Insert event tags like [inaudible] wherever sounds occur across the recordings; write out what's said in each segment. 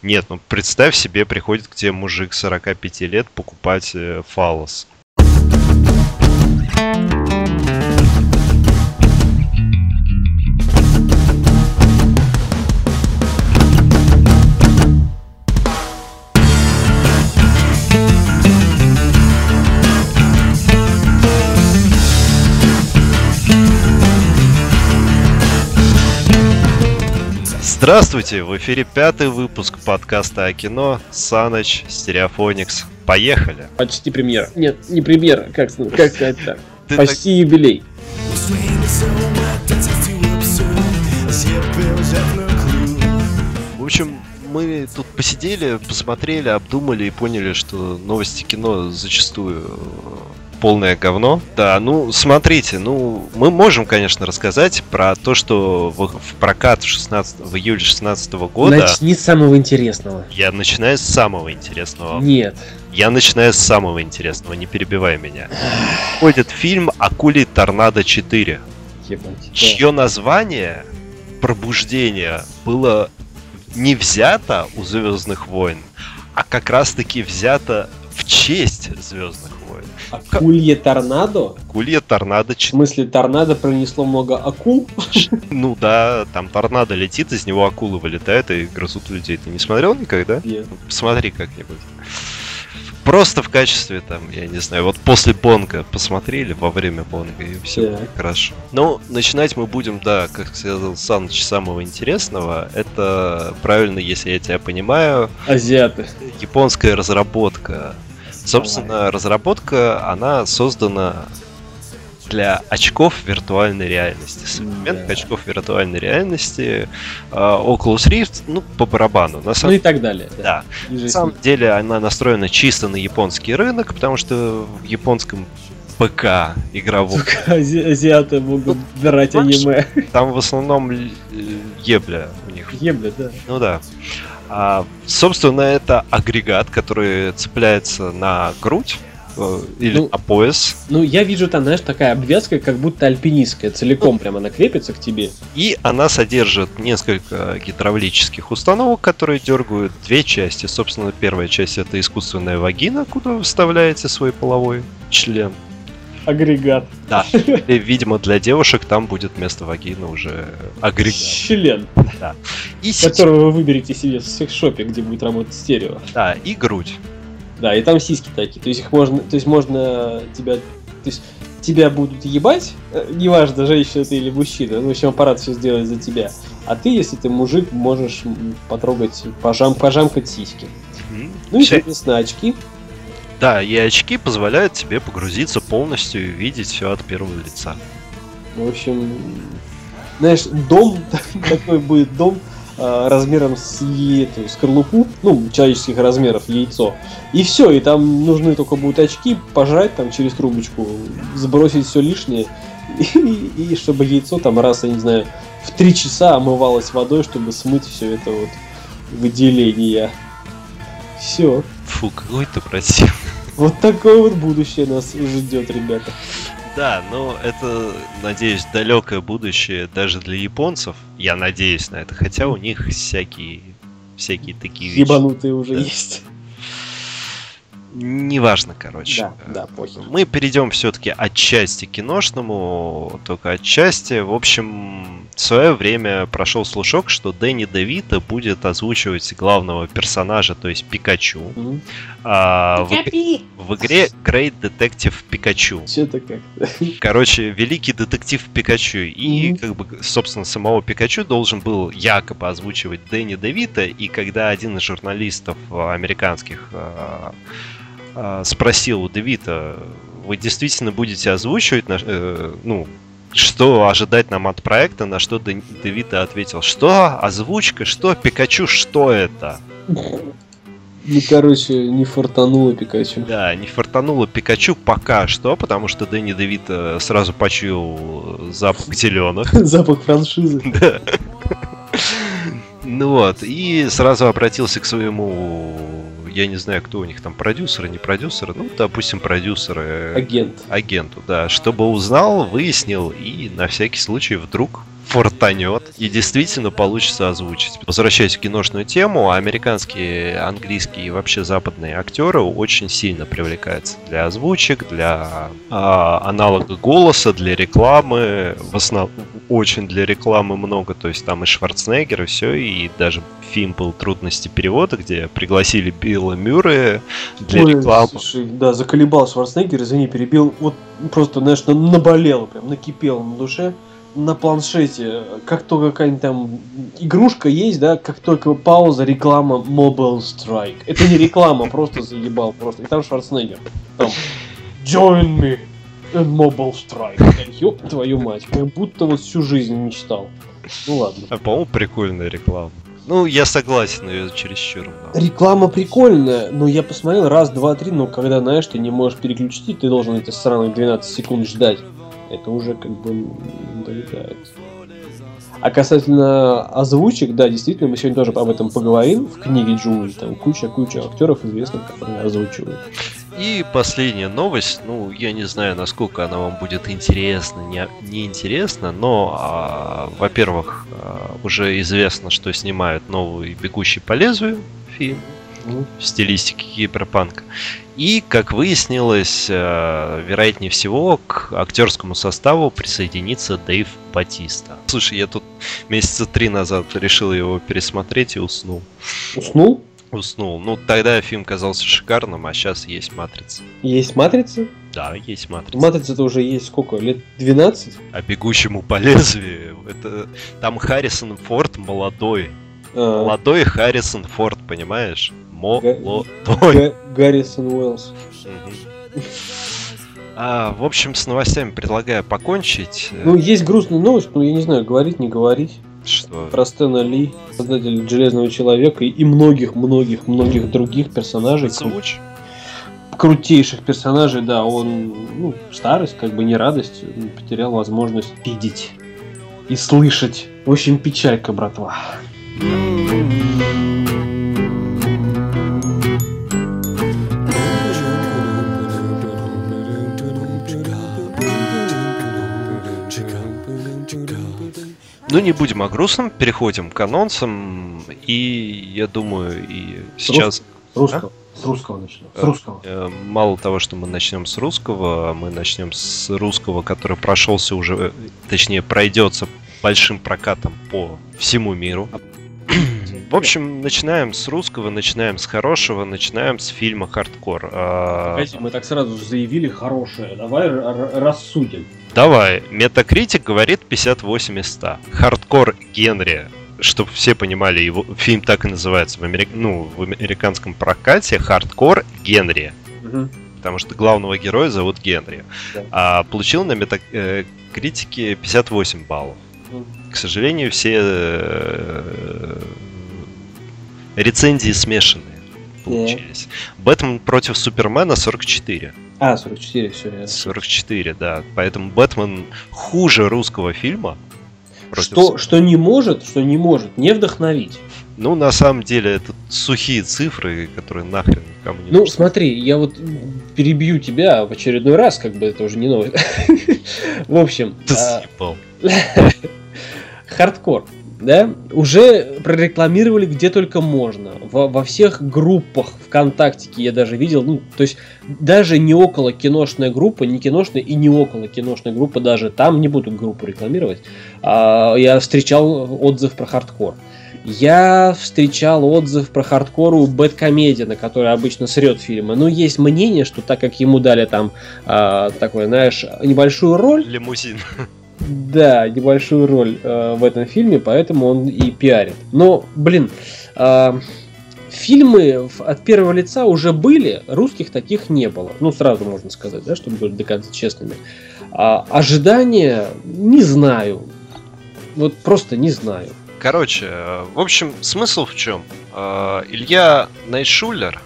Нет, ну представь себе, приходит к тебе мужик 45 лет покупать э, фалос. Здравствуйте! В эфире пятый выпуск подкаста о кино Саныч Стереофоникс. Поехали! Почти премьера. Нет, не премьера, как, как сказать так. [laughs] Почти юбилей. В общем, мы тут посидели, посмотрели, обдумали и поняли, что новости кино зачастую полное говно. Да, ну, смотрите, ну, мы можем, конечно, рассказать про то, что в, в прокат 16, в июле 16 года... Начни с самого интересного. Я начинаю с самого интересного. Нет. Я начинаю с самого интересного, не перебивай меня. Входит фильм «Акули Торнадо 4», Ебать. чье название «Пробуждение» было не взято у Звездных войн, а как раз-таки взято в честь Звездных. Акулье торнадо? Акулье торнадо В 4. смысле, торнадо пронесло много акул? [laughs] Ну да, там торнадо летит, из него акулы вылетают и грызут людей. Ты не смотрел никогда? Нет. Посмотри как-нибудь. Просто в качестве там, я не знаю, вот после Бонга посмотрели во время Бонга и все Так. хорошо. Ну, начинать мы будем, да, как сказал Саныч, самого интересного. Это правильно, если я тебя понимаю, Азиаты. японская разработка. Собственно, разработка, она создана для очков виртуальной реальности. Современных Да. очков виртуальной реальности. э, Oculus Rift, ну, по барабану. На Ну самом и так далее. да. Ниже На самом деле она настроена чисто на японский рынок, потому что в японском ПК игровом Сука, азиаты могут брать понимаешь? аниме. там в основном ебля у них. Ебля, да. Ну да. А, собственно, это агрегат, который цепляется на грудь э, или Ну, на пояс. Ну, я вижу там, знаешь, такая обвязка, как будто альпинистская, целиком прям она крепится к тебе. И она содержит несколько гидравлических установок, которые дергают две части. Собственно, первая часть это искусственная вагина, куда вы вставляете свой половой член. Агрегат. Да. И, видимо, для девушек там будет вместо вагины уже агрегат. Член, И, сети- которого вы выберете себе в секс-шопе, где будет работать стерео. да, и грудь. Да, и там сиськи такие. То есть их можно. То есть можно тебя. То есть тебя будут ебать, э, неважно, женщина ты или мужчина, ну, в общем, аппарат все сделает за тебя. А ты, если ты мужик, можешь потрогать, пожам, пожамкать сиськи. М, Ну и, соответственно, очки. Да, и очки позволяют тебе погрузиться полностью и видеть все от первого лица. В общем, знаешь, дом [laughs] такой будет дом а, размером с эту скорлупу, ну, человеческих размеров, яйцо. И все, и там нужны только будут очки, пожать там через трубочку, сбросить все лишнее, [laughs] и, и чтобы яйцо там раз, я не знаю, в три часа омывалось водой, чтобы смыть все это вот выделение. Все. Фу, какой ты противный. Вот такое вот будущее нас ждет, ребята. Да, но это, надеюсь, далекое будущее даже для японцев. Я надеюсь на это, хотя у них всякие, всякие такие вещи. Ебанутые уже Да. есть. Неважно, короче. Да, да, похер. Мы перейдем все-таки отчасти к киношному, только отчасти. В общем, в свое время прошел слушок, что Дэнни Девита будет озвучивать главного персонажа, то есть Пикачу, Мгм. А, в, в игре Great Detective Пикачу. Что-то как-то. Короче, великий детектив Пикачу. И, Мгм. как бы, собственно, самого Пикачу должен был якобы озвучивать Дэнни Девита. И когда один из журналистов э, американских э, э, спросил у Девита, вы действительно будете озвучивать, на- э, ну, что ожидать нам от проекта, на что Девита ответил, что? Озвучка? Что? Пикачу? Что это? Ну, короче, не фартануло Пикачу. Да, не фартануло Пикачу пока что, потому что Дэнни Девита сразу почуял запах зеленых. [laughs] Запах франшизы. Да. Ну вот, и сразу обратился к своему, я не знаю, кто у них там, продюсеры, не продюсеры, ну, допустим, продюсеры, Агент. агенту, да, чтобы узнал, выяснил и на всякий случай вдруг фортанет и действительно получится озвучить. Возвращаясь в киношную тему, американские, английские и вообще западные актеры очень сильно привлекаются для озвучек, для а, аналога голоса, для рекламы. В основном очень для рекламы много, то есть там и Шварценеггер, и все, и даже фильм был «Трудности перевода», где пригласили Билла Мюррея для Ой, рекламы. Слушай, да, заколебал Шварценеггер, извини, перебил. Вот просто, знаешь, наболело, прям накипело на душе на планшете, как только какая-нибудь там игрушка есть, да, как только пауза, реклама Mobile Strike. Это не реклама, просто заебал, просто. И там Шварценеггер. Там, Join me in Mobile Strike. Ёб твою мать, как будто вот всю жизнь мечтал. Ну ладно. А, по-моему, прикольная реклама. Ну, я согласен, ее чересчур много. Реклама прикольная, но я посмотрел раз, два, три, но когда, знаешь, ты не можешь переключить, ты должен эти сраные 12 секунд ждать это уже как бы долетает. А касательно озвучек, да, действительно, мы сегодня тоже об этом поговорим в книге Джули. Там куча-куча актеров известных, которые озвучивают. И последняя новость, ну, я не знаю, насколько она вам будет интересна, не, не интересна, но, а, во-первых, а, уже известно, что снимают новый «Бегущий по лезвию» фильм в стилистике киберпанка. И, как выяснилось, э, вероятнее всего, к актерскому составу присоединится Дэйв Батиста. Слушай, я тут месяца три назад решил его пересмотреть и уснул. Уснул? Уснул. Ну, тогда фильм казался шикарным, а сейчас есть «Матрица». Есть «Матрица»? Да, есть «Матрица». «Матрица»-то уже есть сколько? Лет 12? А «Бегущему по лезвию» это... Там Харрисон Форд молодой. А. Молодой Харрисон Форд, понимаешь? Молодой. Гаррисон Уэллс. А, в общем, с новостями предлагаю покончить. Ну, есть грустная новость, но я не знаю, говорить, не говорить. Что? Про Стэна Ли, создателя Железного Человека и многих-многих-многих других персонажей. Звуч? Крутейших персонажей, да, он, ну, старость, как бы не радость, потерял возможность видеть и слышать. В общем, печалька, братва. Ну, не будем о грустном, переходим к анонсам. И я думаю, и сейчас... С русского. А? С русского начнем. С русского. Э, мало того, что мы начнем с русского, мы начнем с русского, который прошелся уже, точнее, пройдется большим прокатом по всему миру. В общем, начинаем с русского, начинаем с хорошего, начинаем с фильма «Хардкор». А, Погоди, мы так сразу заявили хорошее. Давай рассудим. Давай. Метакритик говорит 58 из 100. Хардкор Генри чтобы все понимали, его фильм так и называется в, америк... ну, в американском прокате Хардкор Генри. Угу. Потому что главного героя зовут Генри. Да. А получил на метакритике 58 баллов. Угу. К сожалению, все э, рецензии смешанные получились. Yeah. Бэтмен против Супермена 44. А, 44, все ясно. 44, да. Поэтому Бэтмен хуже русского фильма. Что, что не может, что не может не вдохновить. Ну, на самом деле, это сухие цифры, которые нахрен никому не Ну, нужны. смотри, я вот перебью тебя в очередной раз, как бы это уже не новость. [laughs] В общем... Ты а, [laughs] Хардкор да, уже прорекламировали где только можно. Во, во всех группах ВКонтактике я даже видел, ну, то есть даже не около киношная группа, не киношная и не около киношная группа даже, там не буду группу рекламировать, а, я встречал отзыв про хардкор. Я встречал отзыв про хардкор у BadComedian а, который обычно срет фильмы. Но есть мнение, что так как ему дали там а, такой, знаешь, небольшую роль... Лимузин. [laughs] Да, небольшую роль э, в этом фильме, поэтому он и пиарит. Но, блин, э, фильмы от первого лица уже были, русских таких не было. Ну, сразу можно сказать, да, чтобы быть до конца честными. А, ожидания не знаю. Вот просто не знаю. Короче, э, в общем, смысл в чем? Э, Илья Найшулер,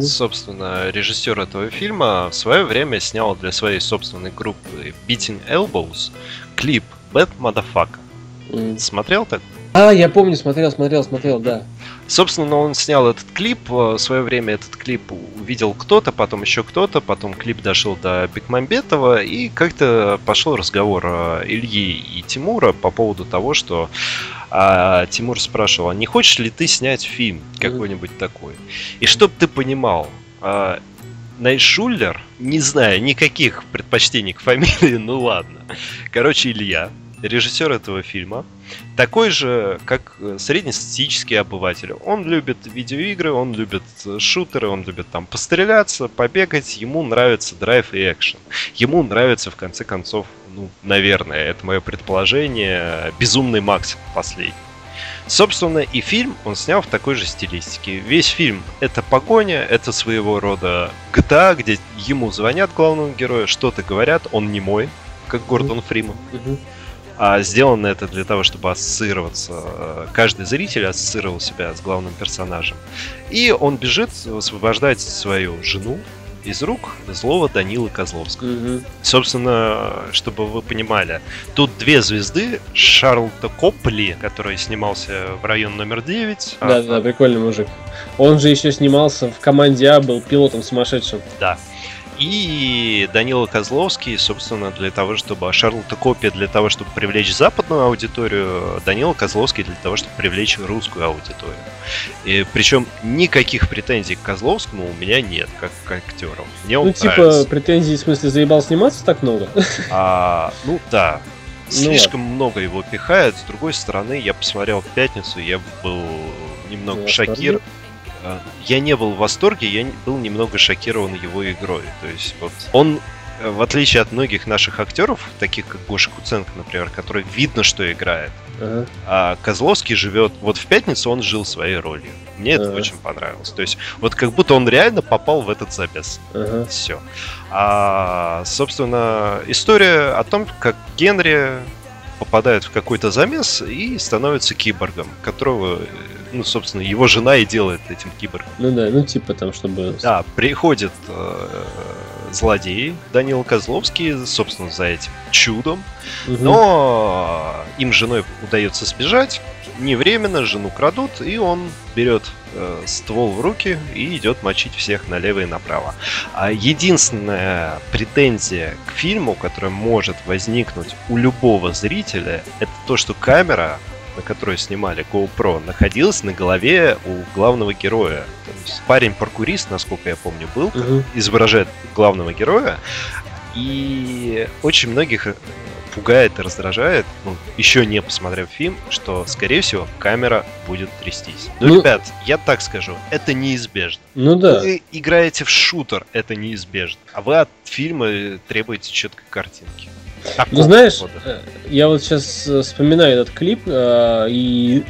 собственно, режиссер этого фильма в свое время снял для своей собственной группы Beating Elbows клип Bad Motherfucker. Mm. Смотрел так? А, я помню, смотрел, смотрел, смотрел, да. Собственно, он снял этот клип, в свое время этот клип увидел кто-то, потом еще кто-то, потом клип дошел до Бекмамбетова, и как-то пошел разговор э, Ильи и Тимура по поводу того, что а, Тимур спрашивал, а не хочешь ли ты снять фильм какой-нибудь такой? И чтоб ты понимал, а, Найшуллер, не знаю никаких предпочтений к фамилии, [laughs] ну ладно. Короче, Илья, режиссер этого фильма, такой же, как э, среднестатистический обыватель. Он любит видеоигры, он любит э, шутеры, он любит там постреляться, побегать, ему нравится драйв и экшен. Ему нравится, в конце концов, ну, наверное, это мое предположение, безумный Макс последний. Собственно, и фильм он снял в такой же стилистике. Весь фильм это погоня, это своего рода GTA, где ему звонят главному герою, что-то говорят, он не мой, как Гордон Фриман. А сделано это для того, чтобы ассоциироваться, э, каждый зритель ассоциировал себя с главным персонажем. И он бежит, освобождает свою жену из рук злого Данила Козловского. Угу. Собственно, чтобы вы понимали, тут две звезды. Шарлта Копли, который снимался в район номер 9. Да, а... да, прикольный мужик. Он же еще снимался в команде А, был пилотом сумасшедшим. Да. И Данила Козловский, собственно, для того, чтобы... Шарлотта Копия для того, чтобы привлечь западную аудиторию, Данила Козловский для того, чтобы привлечь русскую аудиторию. И, причем никаких претензий к Козловскому у меня нет, как к актеру. Мне ну, типа, нравится. претензий, в смысле, заебал сниматься так много? А, ну, да. Ну Слишком ну, много его пихает. С другой стороны, я посмотрел в пятницу, я был немного ну, шокирован. Э, я не был в восторге, я был немного шокирован его игрой. То есть вот он э, в отличие от многих наших актеров, таких как Гоша Куценко, например, который видно, что играет, uh-huh. а Козловский живет. Вот в пятницу он жил своей ролью. Мне uh-huh. это очень понравилось. То есть, вот как будто он реально попал в этот забес. Uh-huh. Все. А, собственно, история о том, как Генри попадает в какой-то замес и становится киборгом, которого ну, собственно, его жена и делает этим киборгом. Ну да, ну типа там, чтобы... Да, приходит э, злодей Данил Козловский, собственно, за этим чудом, угу. но им женой удается сбежать, не временно, жену крадут, и он берет э, ствол в руки и идет мочить всех налево и направо. А единственная претензия к фильму, которая может возникнуть у любого зрителя, это то, что камера на которой снимали GoPro, находилась на голове у главного героя. Парень-паркурист, насколько я помню, был, угу. изображает главного героя. И очень многих э, пугает и раздражает, ну, еще не посмотрев фильм, что, скорее всего, камера будет трястись. Ну, ну, ребят, я так скажу, это неизбежно. Ну да. Вы играете в шутер, это неизбежно. А вы от фильма требуете четкой картинки. Такого ну, знаешь, года. Э, я вот сейчас э, вспоминаю этот клип э, и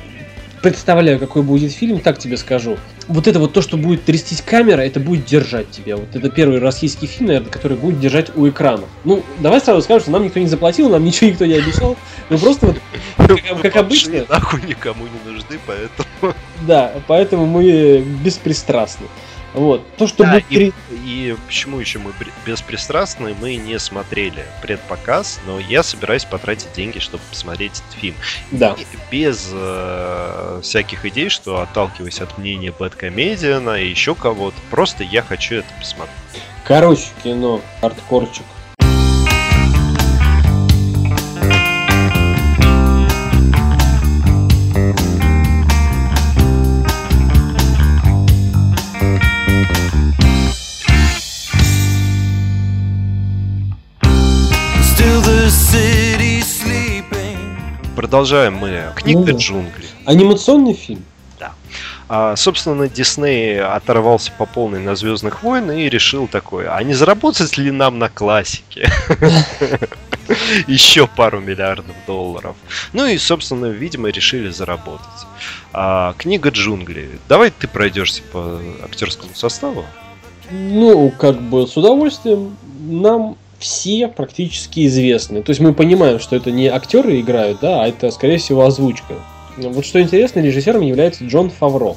представляю, какой будет фильм, так тебе скажу. Вот это вот то, что будет трястись камера, это будет держать тебя. Вот это первый российский фильм, наверное, который будет держать у экрана. Ну, давай сразу скажем, что нам никто не заплатил, нам ничего никто не обещал. Мы просто вот, как, как обычно... Нахуй никому не нужны, поэтому... Да, поэтому мы беспристрастны. Вот. То, что да, будет... и, и почему еще мы беспристрастны, мы не смотрели предпоказ, но я собираюсь потратить деньги, чтобы посмотреть этот фильм. Да. И без э, всяких идей, что отталкиваясь от мнения Бэткомедиана и еще кого-то, просто я хочу это посмотреть. Короче, кино, хардкорчик. Продолжаем мы. Книга ну, джунглей. Анимационный фильм? Да. А, собственно, Дисней оторвался по полной на Звездных войн и решил такое, а не заработать ли нам на классике? Еще пару миллиардов долларов. Ну и, собственно, видимо, решили заработать. А, книга джунглей. Давай ты пройдешься по актерскому составу. Ну, как бы с удовольствием. Нам все практически известны. То есть мы понимаем, что это не актеры играют, да, а это, скорее всего, озвучка. Вот что интересно, режиссером является Джон Фавро.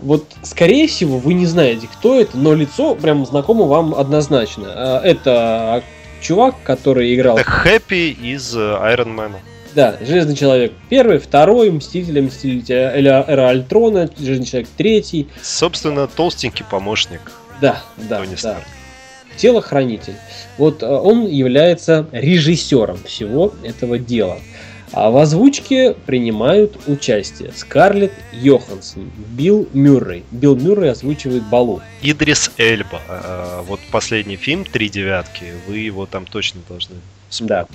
Вот, скорее всего, вы не знаете, кто это, но лицо прям знакомо вам однозначно. А, это чувак, который играл... Это Хэппи из Iron Man. Да, Железный Человек первый, второй, Мстители, Мстители Эра Альтрона, Железный Человек третий. Собственно, толстенький помощник. Да, да, Тони да. Старк. Телохранитель. Вот э, он является режиссером всего этого дела. А в озвучке принимают участие Скарлетт Йоханссон, Билл Мюррей. Билл Мюррей озвучивает Балу. Идрис Эльба. А, вот последний фильм «Три девятки». Вы его там точно должны вспомнить. Да.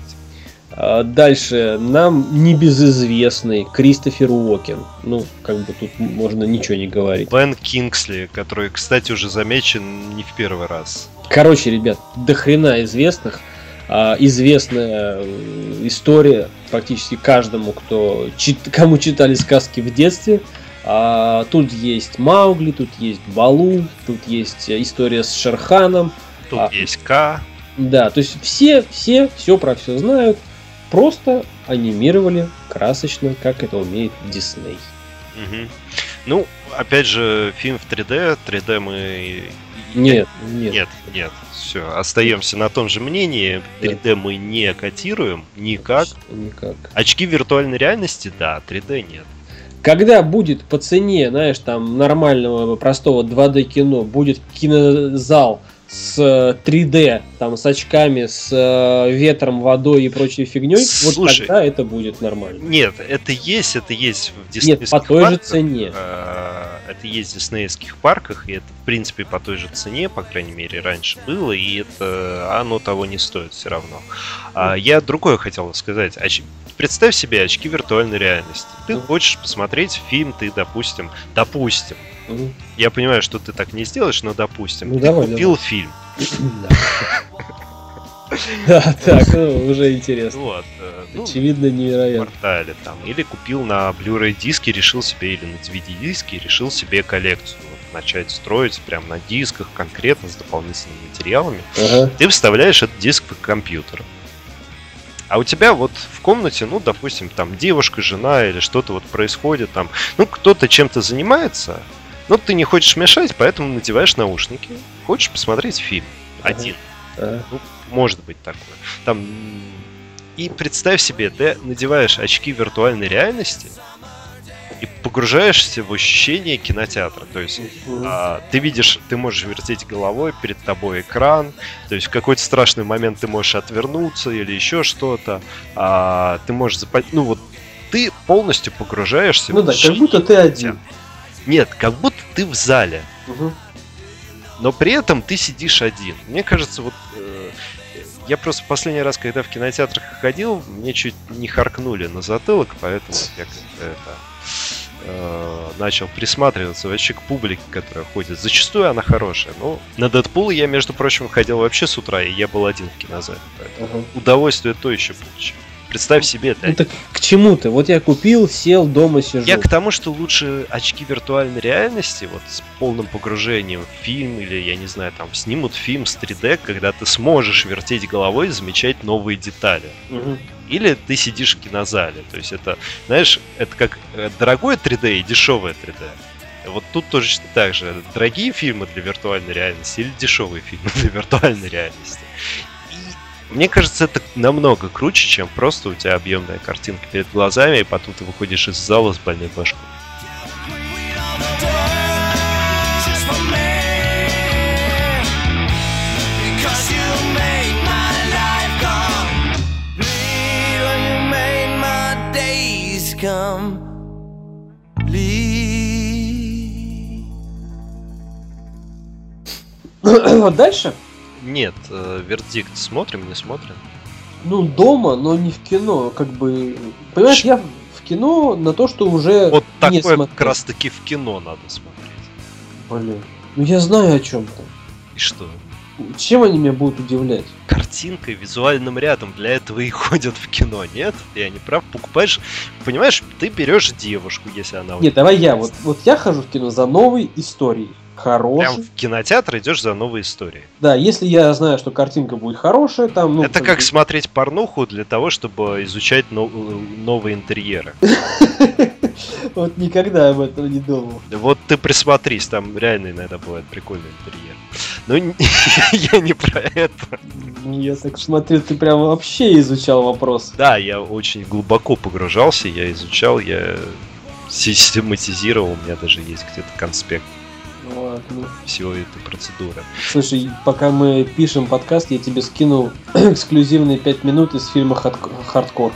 А, дальше нам небезызвестный Кристофер Уокен. Ну, как бы тут можно ничего не говорить. Бен Кингсли, который, кстати, уже замечен не в первый раз. Короче, ребят, до хрена известных. А, известная э, история практически каждому, кто, кому читали сказки в детстве. А, тут есть Маугли, тут есть Балу, тут есть история с Шерханом. Тут а, есть К. Да, то есть все, все, все про все знают. Просто анимировали красочно, как это умеет Дисней. Угу. Ну, опять же, фильм в 3D. 3D мы... Нет, нет. Нет, нет. Все, остаемся на том же мнении. 3D мы не котируем никак. Никак. Очки виртуальной реальности, да, 3D нет. Когда будет по цене, знаешь, там нормального простого 2D кино, будет кинозал с 3D, э, там, с очками, с э, ветром, водой и прочей фигней, Слушай, вот тогда это будет нормально. Нет, это есть, это есть в диснейских Нет, по той парках, же цене. Э, это есть в диснейских парках, и это, в принципе, по той же цене, по крайней мере, раньше было, и это оно того не стоит все равно. А, я другое хотел сказать. Оч... Представь себе очки виртуальной реальности. Ты mm. хочешь посмотреть фильм, ты, допустим, допустим, я понимаю, что ты так не сделаешь, но допустим, ну, ты давай, купил давай. фильм. Да, [laughs] так, ну, уже интересно. Вот. Э, ну, Очевидно, невероятно. Портале, там. Или купил на Blu-ray диске, решил себе, или на DVD диске, решил себе коллекцию начать строить прямо на дисках, конкретно с дополнительными материалами. Ага. Ты вставляешь этот диск в компьютер. А у тебя вот в комнате, ну, допустим, там девушка, жена или что-то вот происходит там, ну, кто-то чем-то занимается, но ты не хочешь мешать, поэтому надеваешь наушники, хочешь посмотреть фильм один. Ага. Ну, может быть такое. Там и представь себе, ты надеваешь очки виртуальной реальности, и погружаешься в ощущение кинотеатра. То есть а, ты видишь, ты можешь вертеть головой, перед тобой экран, то есть в какой-то страшный момент ты можешь отвернуться или еще что-то, а, ты можешь запать, ну вот ты полностью погружаешься. Ну в да, как будто ты один. Нет, как будто ты в зале. Uh-huh. Но при этом ты сидишь один. Мне кажется, вот э, я просто последний раз, когда в кинотеатрах ходил, мне чуть не харкнули на затылок, поэтому я как-то это э, начал присматриваться вообще к публике, которая ходит. Зачастую она хорошая. Но на Дэдпул я, между прочим, ходил вообще с утра, и я был один в кинозале. Поэтому uh-huh. удовольствие то еще получил. Представь себе это. Ну, так к чему ты? Вот я купил, сел, дома сижу. Я к тому, что лучше очки виртуальной реальности, вот с полным погружением в фильм, или, я не знаю, там, снимут фильм с 3D, когда ты сможешь вертеть головой и замечать новые детали. Угу. Или ты сидишь в кинозале. То есть это, знаешь, это как э, дорогое 3D и дешевое 3D. Вот тут тоже так же. Дорогие фильмы для виртуальной реальности или дешевые фильмы [laughs] для виртуальной реальности. Мне кажется, это намного круче, чем просто у тебя объемная картинка перед глазами, и потом ты выходишь из зала с больной башкой. come [clears throat] Вот дальше? Нет, э, вердикт смотрим, не смотрим. Ну, дома, но не в кино. Как бы. Понимаешь, Ш... я в кино на то, что уже. Вот такое смотрел. как раз таки в кино надо смотреть. Блин. Ну я знаю о чем-то. И что? Чем они меня будут удивлять? Картинкой, визуальным рядом. Для этого и [laughs] ходят в кино, нет? Я не прав. Покупаешь, понимаешь, ты берешь девушку, если она... Нет, давай я. Вот, вот я хожу в кино за новой историей. Хороший. Прям в кинотеатр идешь за новой историей. Да, если я знаю, что картинка будет хорошая, там... Ну, Это как бы... смотреть порнуху для того, чтобы изучать но... новые интерьеры. [laughs] Вот никогда об этом не думал. Вот ты присмотрись, там реально иногда бывает прикольный интерьер. Ну, [laughs] я не про это. Я так смотрю, ты прям вообще изучал вопрос. Да, я очень глубоко погружался, я изучал, я систематизировал, у меня даже есть где-то конспект Ладно. всего этой процедуры. Слушай, пока мы пишем подкаст, я тебе скину [clears throat] эксклюзивные 5 минут из фильма «Хардк- «Хардкор».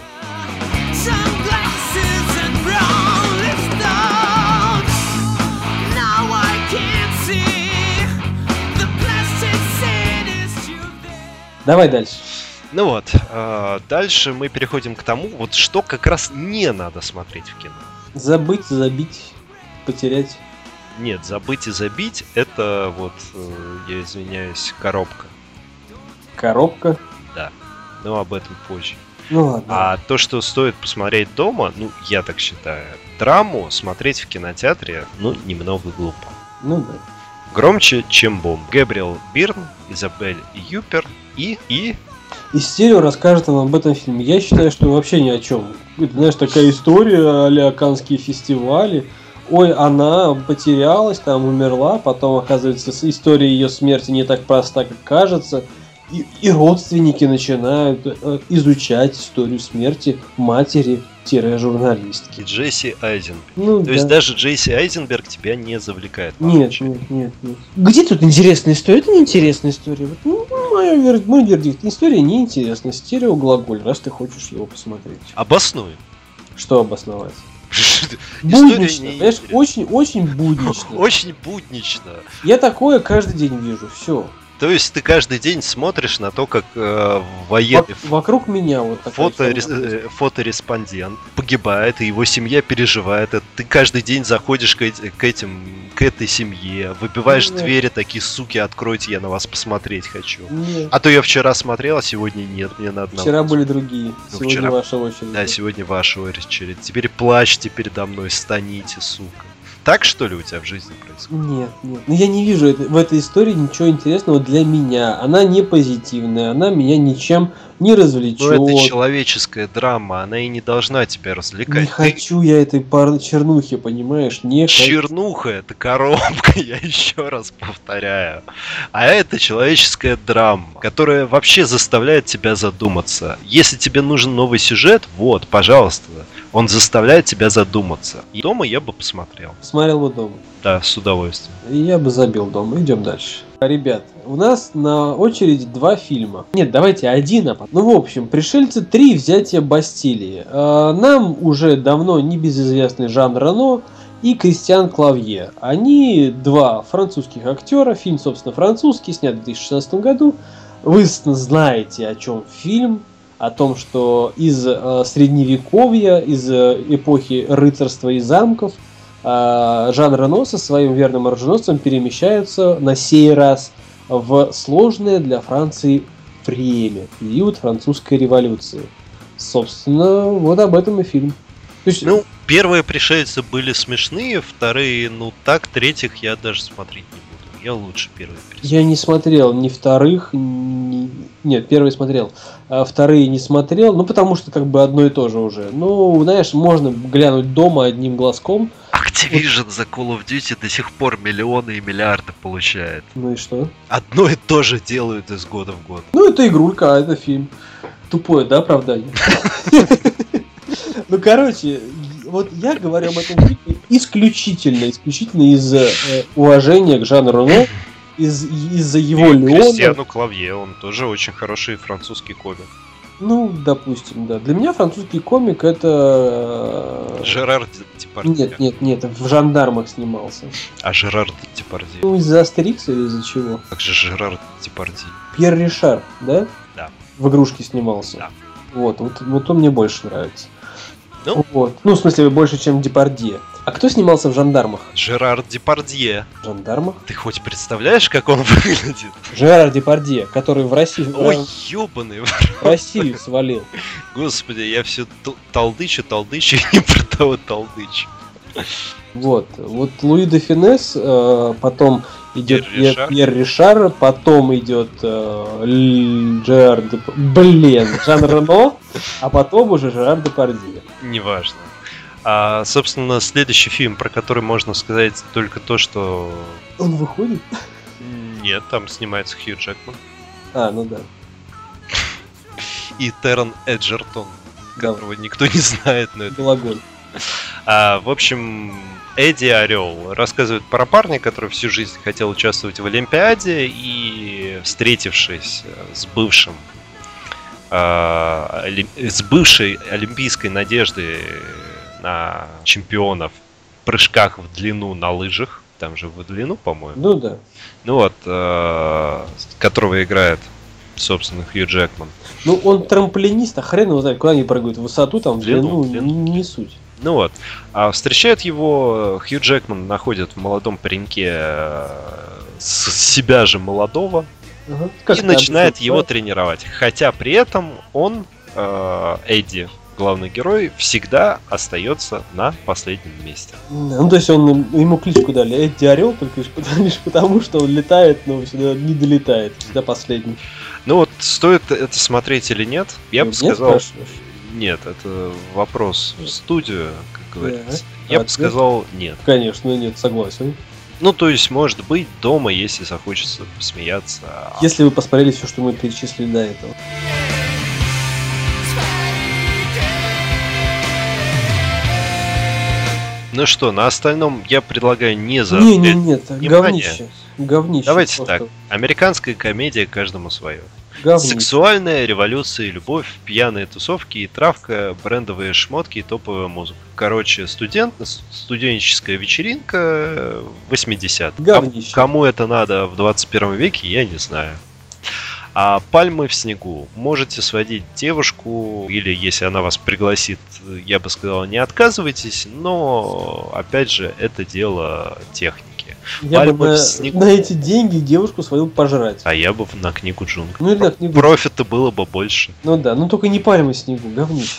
Давай дальше. Ну вот, а, дальше мы переходим к тому, вот что как раз не надо смотреть в кино. Забыть, забить, потерять. Нет, забыть и забить, это вот, э, я извиняюсь, коробка. Коробка. Но об этом позже. Ну ладно. А то, что стоит посмотреть дома, ну, я так считаю, драму смотреть в кинотеатре, ну, немного глупо. Ну да. Громче, чем бомб. Гэбриэл Бирн, Изабель Юпер и... и... И Стерео расскажет нам об этом фильме. Я считаю, что вообще ни о чем. Это, знаешь, такая история а Канские фестивали. Ой, она потерялась, там умерла, потом, оказывается, история ее смерти не так проста, как кажется. И, и родственники начинают э, изучать историю смерти матери-журналистки. и Джесси Айзенберг. Ну, То да. есть даже Джесси Айзенберг тебя не завлекает. Нет, нет, нет, нет. Где тут интересная история? Это неинтересная история. Вот, ну, моя вер- мой вердикт. История неинтересная. Стерео глаголь, раз ты хочешь его посмотреть. Обоснуй. Что обосновать? [laughs] Буднично, не понимаешь, интересная. очень, очень буднично. Очень буднично. Я такое каждый день вижу, все. То есть ты каждый день смотришь на то, как э, военный Вокруг меня вот фото, херня. э, фотореспондент погибает, и его семья переживает. это. Ты каждый день заходишь к, к этим, к этой семье, выбиваешь да. двери, такие, суки, откройте, я на вас посмотреть хочу. Нет. А то я вчера смотрел, а сегодня нет, мне надо на Вчера вас. были другие. Ну, Сегодня вчера- ваша очередь. Да, сегодня ваша очередь. Теперь плачьте передо мной, станите, сука. Так что ли у тебя в жизни происходит? Нет, нет. Ну я не вижу в этой истории ничего интересного для меня. Она не позитивная, она меня ничем не Ну, развлечет. это человеческая драма, она и не должна тебя развлекать. Не Ты хочу я этой пар... чернухи, понимаешь? Не хочу. Чернуха это коробка, [laughs] я еще раз повторяю. А это человеческая драма, которая вообще заставляет тебя задуматься. Если тебе нужен новый сюжет, вот, пожалуйста, он заставляет тебя задуматься. И дома я бы посмотрел. Смотрел бы дома. Да, с удовольствием. И Я бы забил дома. Идем дальше. Ребят, у нас на очереди два фильма. Нет, давайте один, а потом. Ну, в общем, «Пришельцы 3. Взятие Бастилии». Э, Нам уже давно небезызвестный Жан Рено и Кристиан Клавье. Они два французских актера. Фильм, собственно, французский, снят в 2016 году. Вы знаете, о чем фильм. О том, что из э, средневековья, из э, эпохи рыцарства и замков а, Жан Рено со своим верным оруженосцем перемещаются на сей раз в сложное для Франции время, период французской революции. Собственно, вот об этом и фильм. То есть, Ну, первые пришельцы были смешные, вторые, ну так, третьих я даже смотреть не буду. Я лучше первые пересмотрю. я не смотрел ни вторых, ни... нет, первый смотрел, а вторые не смотрел, ну потому что как бы одно и то же уже. Ну, знаешь, можно глянуть дома одним глазком, Activision за Call of Duty до сих пор миллионы и миллиарды получает. ну и что? Одно и то же делают из года в год. Ну, это игрулька, а это фильм. Тупое, да, оправдание? Ну, короче, вот я говорю об этом фильме исключительно, исключительно из э, уважения к Жану Рено, из, из-за его И Леона. Кристиану Клавье, он тоже очень хороший французский комик. Ну, допустим, да. Для меня французский комик это... э, Жерар Депардье. Нет, нет, нет, в жандармах снимался. А Жерар Депардье. Ну, из-за Астерикса или из-за чего? Как же Жерар Депардье? Пьер Ришар, да? Да. В игрушке снимался. Да. Вот, вот, вот он мне больше нравится. Ну? Вот. Ну, в смысле, больше, чем Депардье. А кто снимался в жандармах? Жерар Депардье. В жандармах? Ты хоть представляешь, как он [laughs] выглядит? Жерар Депардье, который в Россию, Ой, э, ёбаный. в Россию свалил. Господи, я все толдычу, толдычу и [laughs] не про того толдычу. Вот. Вот Луи де Финес, э, потом идет Пьер Ришар. Пьер, Ришар, потом идет э, Блин, Жан Рено, а потом уже Жерар Депардье. Неважно. А, собственно, следующий фильм, про который можно сказать только то, что... Он выходит? Нет, там снимается Хью Джекман. А, ну да. И Террен Эджертон, Да. которого никто не знает, но это... Был огонь. А, в общем, Эдди Орел рассказывает про парня, который всю жизнь хотел участвовать в Олимпиаде и, встретившись с бывшим а, с бывшей олимпийской надеждой на чемпионов в прыжках в длину на лыжах, там же в длину, по-моему, Ну да. ну вот, э, которого играет, собственно, Хью Джекман. Ну он трамплинист, а хрен его знает, куда они прыгают, в высоту, там, в Длину, длину, длину. Не, не суть. Ну вот. А встречает его э, Хью Джекман, находит в молодом пареньке э, с себя же молодого. Как и начинает его тренировать. Хотя при этом он, э, Эдди, главный герой, всегда остается на последнем месте. Да, Ну, то есть он ему кличку дали Эдди Орел, только лишь потому, лишь потому, что он летает, но всегда не долетает, всегда последний. Ну вот, стоит это смотреть или нет? Я бы Нет, сказал, спрашиваешь? нет, это вопрос в студию, как говорится. А Я бы ответ? сказал, нет. Конечно, нет, согласен. Ну, то есть, может быть, дома, если захочется посмеяться. а Если вы посмотрели все, что мы перечислили до этого. Ну что, на остальном я предлагаю не за... Не, не, нет, внимание. говнище. Говнище. Давайте просто так. Американская комедия каждому свое. Говнище. Сексуальная революция, любовь, пьяные тусовки и травка, брендовые шмотки и топовая музыка. Короче, студент, студенческая вечеринка 80 Говнище. Кому это надо в 21 веке, я не знаю. А пальмы в снегу. Можете сводить девушку, или если она вас пригласит, я бы сказал, не отказывайтесь, но опять же, это дело техники. Я пальмы бы на, на эти деньги девушку свою пожрать. А я бы на книгу джунглей. Ну или на книгу. Профита было бы больше. Ну да, ну только не пальмы снегу, говнище.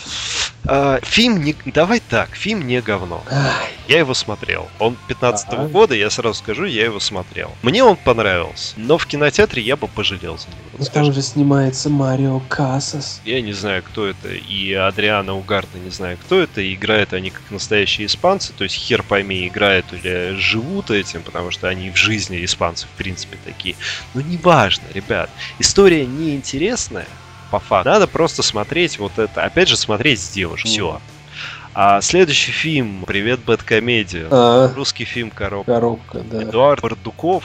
А, фильм не... Давай так, фильм не говно. Ай, Я его смотрел. Он 15 Ага. года, я сразу скажу, я его смотрел. Мне он понравился, но в кинотеатре я бы пожалел за него. ну скажем. там же снимается Марио Кассас. Я не знаю, кто это, и Адриана Угарта не знаю, кто это, играют они как настоящие испанцы, то есть хер пойми, играют или живут этим, потому что они в жизни испанцы, в принципе, такие. Но неважно, ребят, история неинтересная, по факту. Надо просто смотреть вот это, опять же, смотреть с девушкой, все. А следующий фильм «Привет, Бэткомедия». А, Русский фильм «Коробка». коробка, да. Эдуард Бардуков,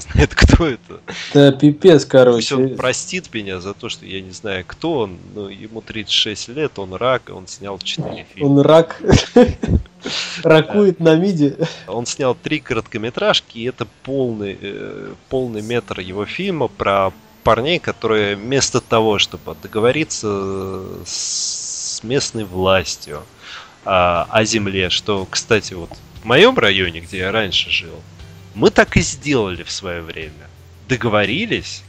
хер знает, кто это. Да пипец, короче. Он простит меня за то, что я не знаю, кто он, но ему 36 лет, он рак, и он снял 4 фильма. Он рак. [laughs] Ракует на миде. Он снял три короткометражки, и это полный, э, полный метр его фильма про парней, которые вместо того, чтобы договориться с местной властью а, о земле, что, кстати, вот в моем районе, где я раньше жил, мы так и сделали в свое время. Договорились,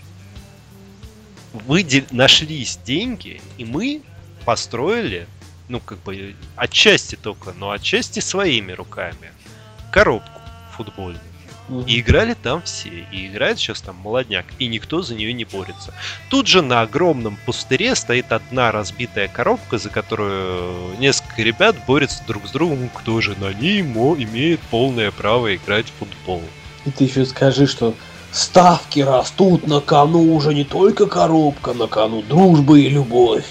выдел... нашлись деньги, и мы построили, ну, как бы, отчасти только, но отчасти своими руками, коробку футбольную. И играли там все. И играет сейчас там молодняк. И никто за нее не борется. Тут же на огромном пустыре стоит одна разбитая коробка, за которую несколько ребят борются друг с другом, кто же на ней мо- имеет полное право играть в футбол. И ты еще скажи, что ставки растут, на кону уже не только коробка, на кону дружба и любовь.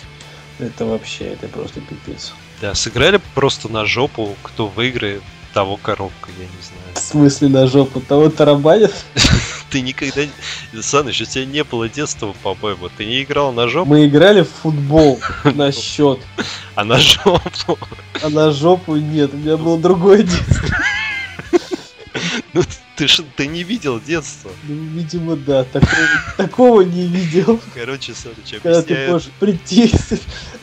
Это вообще, это просто пипец. Да, сыграли просто на жопу, кто выиграет, того коробка, я не знаю. В смысле на жопу того тарабанит? [laughs] Ты никогда... Саныч, у тебя не было детства, по-моему. Ты не играл на жопу, Мы играли в футбол [laughs] на счет, а на жопу. а на жопу нет. У меня было другое детство. [laughs] Ты ж ты не видел детства. Ну, видимо, да. Такого, такого не видел. Короче, Саныч, Когда ты можешь прийти,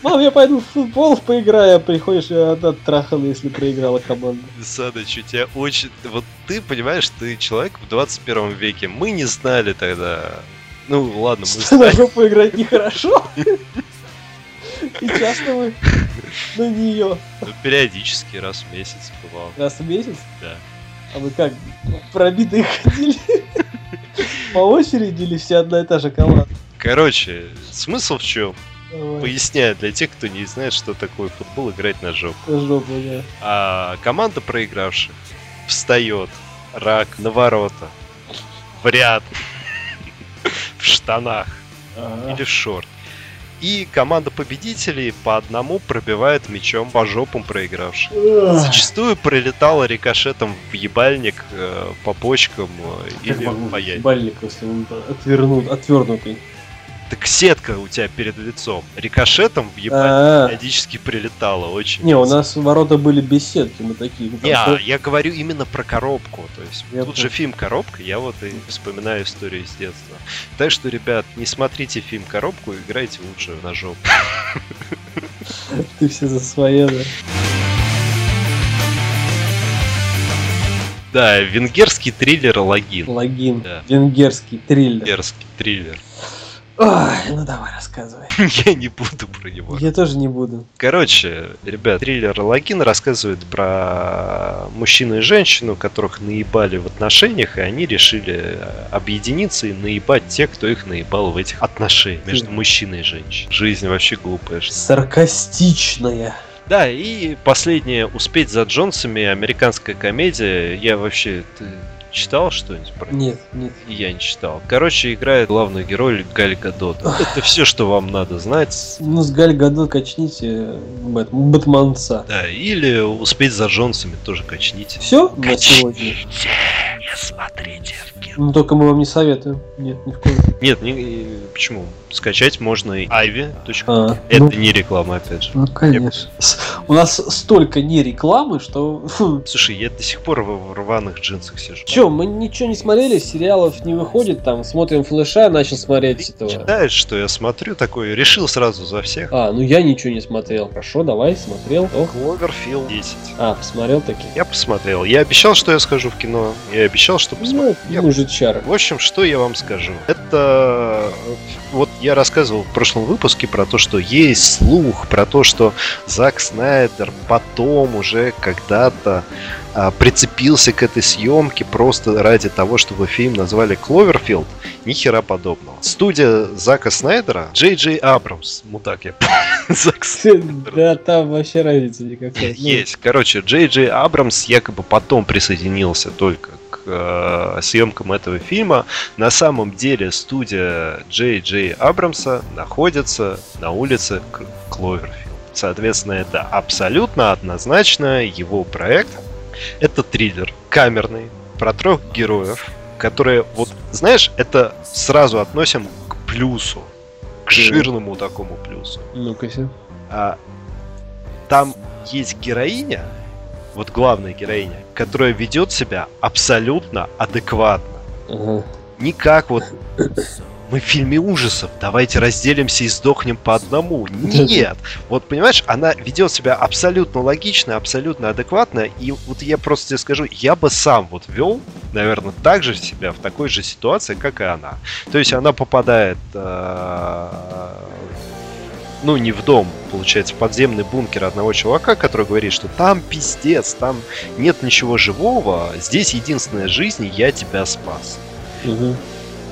мам, я пойду в футбол поиграю, а приходишь, и она оттрахана, если проиграла команда. Саныч, у тебя очень... Вот ты понимаешь, ты человек в 21 веке. Мы не знали тогда... Ну, ладно, мы Что на жопу играть нехорошо. И часто вы на нее Ну, периодически, раз в месяц бывало. раз в месяц? Да. А вы как, пробитые ходили? По очереди или все одна и та же команда? Короче, смысл в чем? Давай. Поясняю для тех, кто не знает, что такое футбол, играть на жопу. Жопу, да. А команда проигравших встает рак на ворота в ряд [laughs] в штанах Ага. или в шорт. И команда победителей по одному пробивает мячом по жопам проигравших. Зачастую пролетала рикошетом в ебальник, э, по почкам э, или по яйцам. бальник, если он отвернут, отвернутый. Так сетка у тебя перед лицом. Рикошетом в А, периодически прилетала очень. Не, у нас ворота были без сетки, мы такие. ну, Не, я говорю именно про коробку. То есть Я тут же фильм Коробка, я вот и вспоминаю историю с детства. Так что, ребят, не смотрите фильм Коробку, играйте лучше на жопу. [laughs] Ты все за свое, да. Да, венгерский триллер Логин. Логин. Да. Венгерский триллер. Венгерский триллер. Ой, ну давай рассказывай. [laughs] Я не буду про него. Я тоже не буду. Короче, ребят, триллер Логин рассказывает про мужчину и женщину, которых наебали в отношениях, и они решили э, объединиться и наебать тех, кто их наебал в этих отношениях между мужчиной и женщиной. Жизнь вообще глупая. Саркастичная. Да, и последнее «Успеть за Джонсами» американская комедия. Я вообще... Читал что-нибудь про? Нет, нет. Я не читал. Короче, играет главный герой Галь Гадот. [laughs] Это все, что вам надо знать. Ну, с Галь Гадот качните Бэт, Бэтменца. Да, или «Успеть за Джонсами» тоже качните. Все на сегодня? Не смотрите в кино. Ну, только мы вам не советуем. Нет, ни в коем. Нет, не- почему? Скачать можно и Ivy. А, Это ну, не реклама, опять же. ну, конечно. С- У нас столько не рекламы, что... [laughs] Слушай, я до сих пор в рваных джинсах сижу. Че, мы ничего не смотрели, сериалов не выходит, там смотрим флеша, начал смотреть этого. Читаешь, что я смотрю такое, решил сразу за всех. А, ну я ничего не смотрел. Хорошо, давай, смотрел. Кловерфилд 10. А, посмотрел таки. Я посмотрел. Я обещал, что я скажу в кино. Я обещал, что посмотрю. Ну, Я мужичара. В общем, что я вам скажу? Это вот я рассказывал в прошлом выпуске про то, что есть слух, про то, что Зак Снайдер потом уже когда-то а, прицепился к этой съемке просто ради того, чтобы фильм назвали Кловерфилд. Ни хера подобного. Студия Зака Снайдера, Джей Джей Абрамс, мудак я. [laughs] Зак Снайдер. Да, там вообще разницы никакой. Ну, Есть. Короче, Джей Джей Абрамс якобы потом присоединился только э, съемкам этого фильма. На самом деле студия Джей Джей Абрамса находится на улице Кловерфилд. Соответственно, это абсолютно однозначно его проект. Это триллер камерный про трех героев, которые, вот, знаешь, это сразу относим к плюсу, к жирному такому плюсу. Ну-ка. А, там есть героиня, вот главная героиня, которая ведет себя абсолютно адекватно. Ага. Не как вот мы в фильме ужасов, давайте разделимся и сдохнем по одному. Нет. Вот понимаешь, она ведет себя абсолютно логично, абсолютно адекватно. И вот я просто тебе скажу, я бы сам вот вел, наверное, так же себя в такой же ситуации, как и она. То есть она попадает э, ну, не в дом, получается, в подземный бункер одного чувака, который говорит, что там пиздец, там нет ничего живого, здесь единственная жизнь, и я тебя спас. Мгм.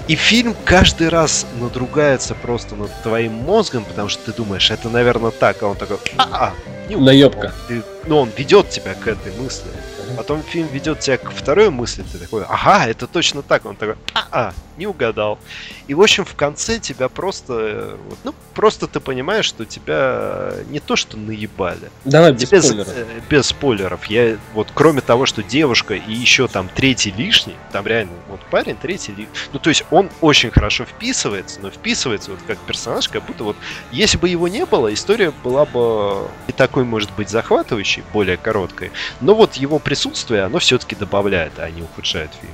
И фильм каждый раз надругается просто над твоим мозгом, потому что ты думаешь, это, наверное, так, а он такой, а, не угадал». Наебка. Ты- ну, он ведет тебя к этой мысли. Потом фильм ведет тебя к второй мысли, ты такой, ага, это точно так. Он такой, а, не угадал. И, в общем, в конце тебя просто, э, вот, ну, просто ты понимаешь, что тебя не то, что наебали. Давай без Без, спойлеров. э, без спойлеров. Я вот кроме того, что девушка и еще там третий лишний, там реально вот парень третий лишний. Ну то есть он очень хорошо вписывается, но вписывается вот как персонаж, как будто вот если бы его не было, история была бы и такой может быть захватывающей, более короткой. Но вот его присутствие, оно все-таки добавляет, а не ухудшает фильм.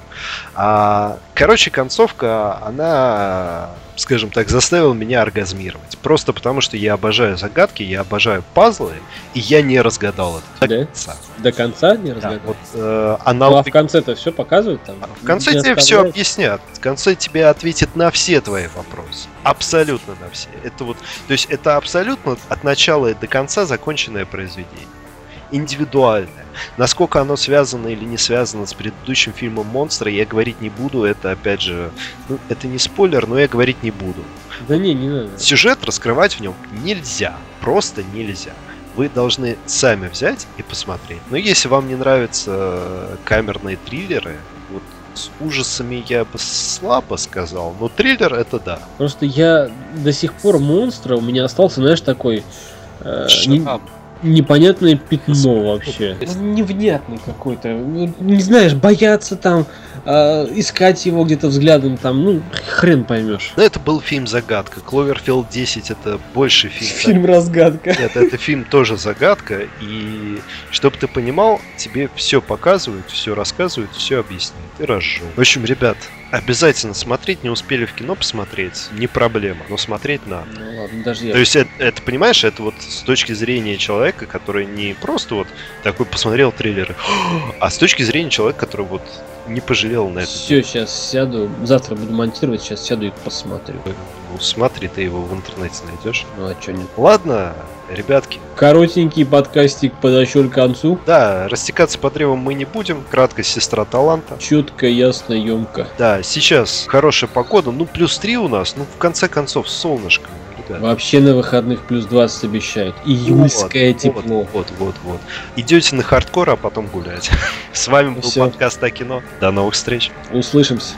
А, короче, концовка, она, скажем так, заставила меня оргазмировать. Просто потому, что я обожаю загадки, я обожаю пазлы, и я не разгадал это до Да? конца. До конца не Да, разгадал? вот э, Ну, а аналог... в конце-то все показывают там? В конце Не тебе все объяснят. В конце тебе ответят на все твои вопросы. Абсолютно на все. Это вот, то есть это абсолютно от начала и до конца законченное произведение. Индивидуальное. Насколько оно связано или не связано с предыдущим фильмом «Монстра», я говорить не буду. Это, опять же, ну, это не спойлер, но я говорить не буду. Да не, не надо. Сюжет раскрывать в нем нельзя. Просто нельзя. Вы должны сами взять и посмотреть. Но если вам не нравятся камерные триллеры, вот с ужасами я бы слабо сказал, но триллер это да. Просто я до сих пор монстра, у меня остался, знаешь, такой э, не- Шрам. Непонятное пятно вообще. Невнятный какой-то. Ну, Не знаешь, бояться там, э, искать его где-то взглядом там, ну, хрен поймешь. Но это был фильм «Загадка». «Кловерфилд 10» это больше фильм. Фильм разгадка. Нет, это фильм тоже загадка, и чтобы ты понимал, тебе все показывают, все рассказывают, все объясняют и разжевывают. В общем, ребят, обязательно смотреть, не успели в кино посмотреть, не проблема, но смотреть надо. Ну ладно, даже я. То есть это, это, понимаешь, это вот с точки зрения человека, который не просто вот такой посмотрел трейлеры, а с точки зрения человека, который вот не пожалел на это. Все, сейчас сяду, завтра буду монтировать, сейчас сяду и посмотрю. Ну, смотри, ты его в интернете найдешь. Ну а чё нет? Ладно, ребятки, Коротенький подкастик подошел к концу. да, растекаться по древам мы не будем. Краткость сестра таланта. Четко, ясно, емко. Да, сейчас хорошая погода, ну плюс 3 у нас, ну в конце концов солнышко, ребят. Вообще на выходных плюс 20 обещают. Июльское Вот, тепло. Вот, вот, вот. Идете на хардкор, а потом гулять. [laughs] С вами был подкаст о кино. До новых встреч. Услышимся.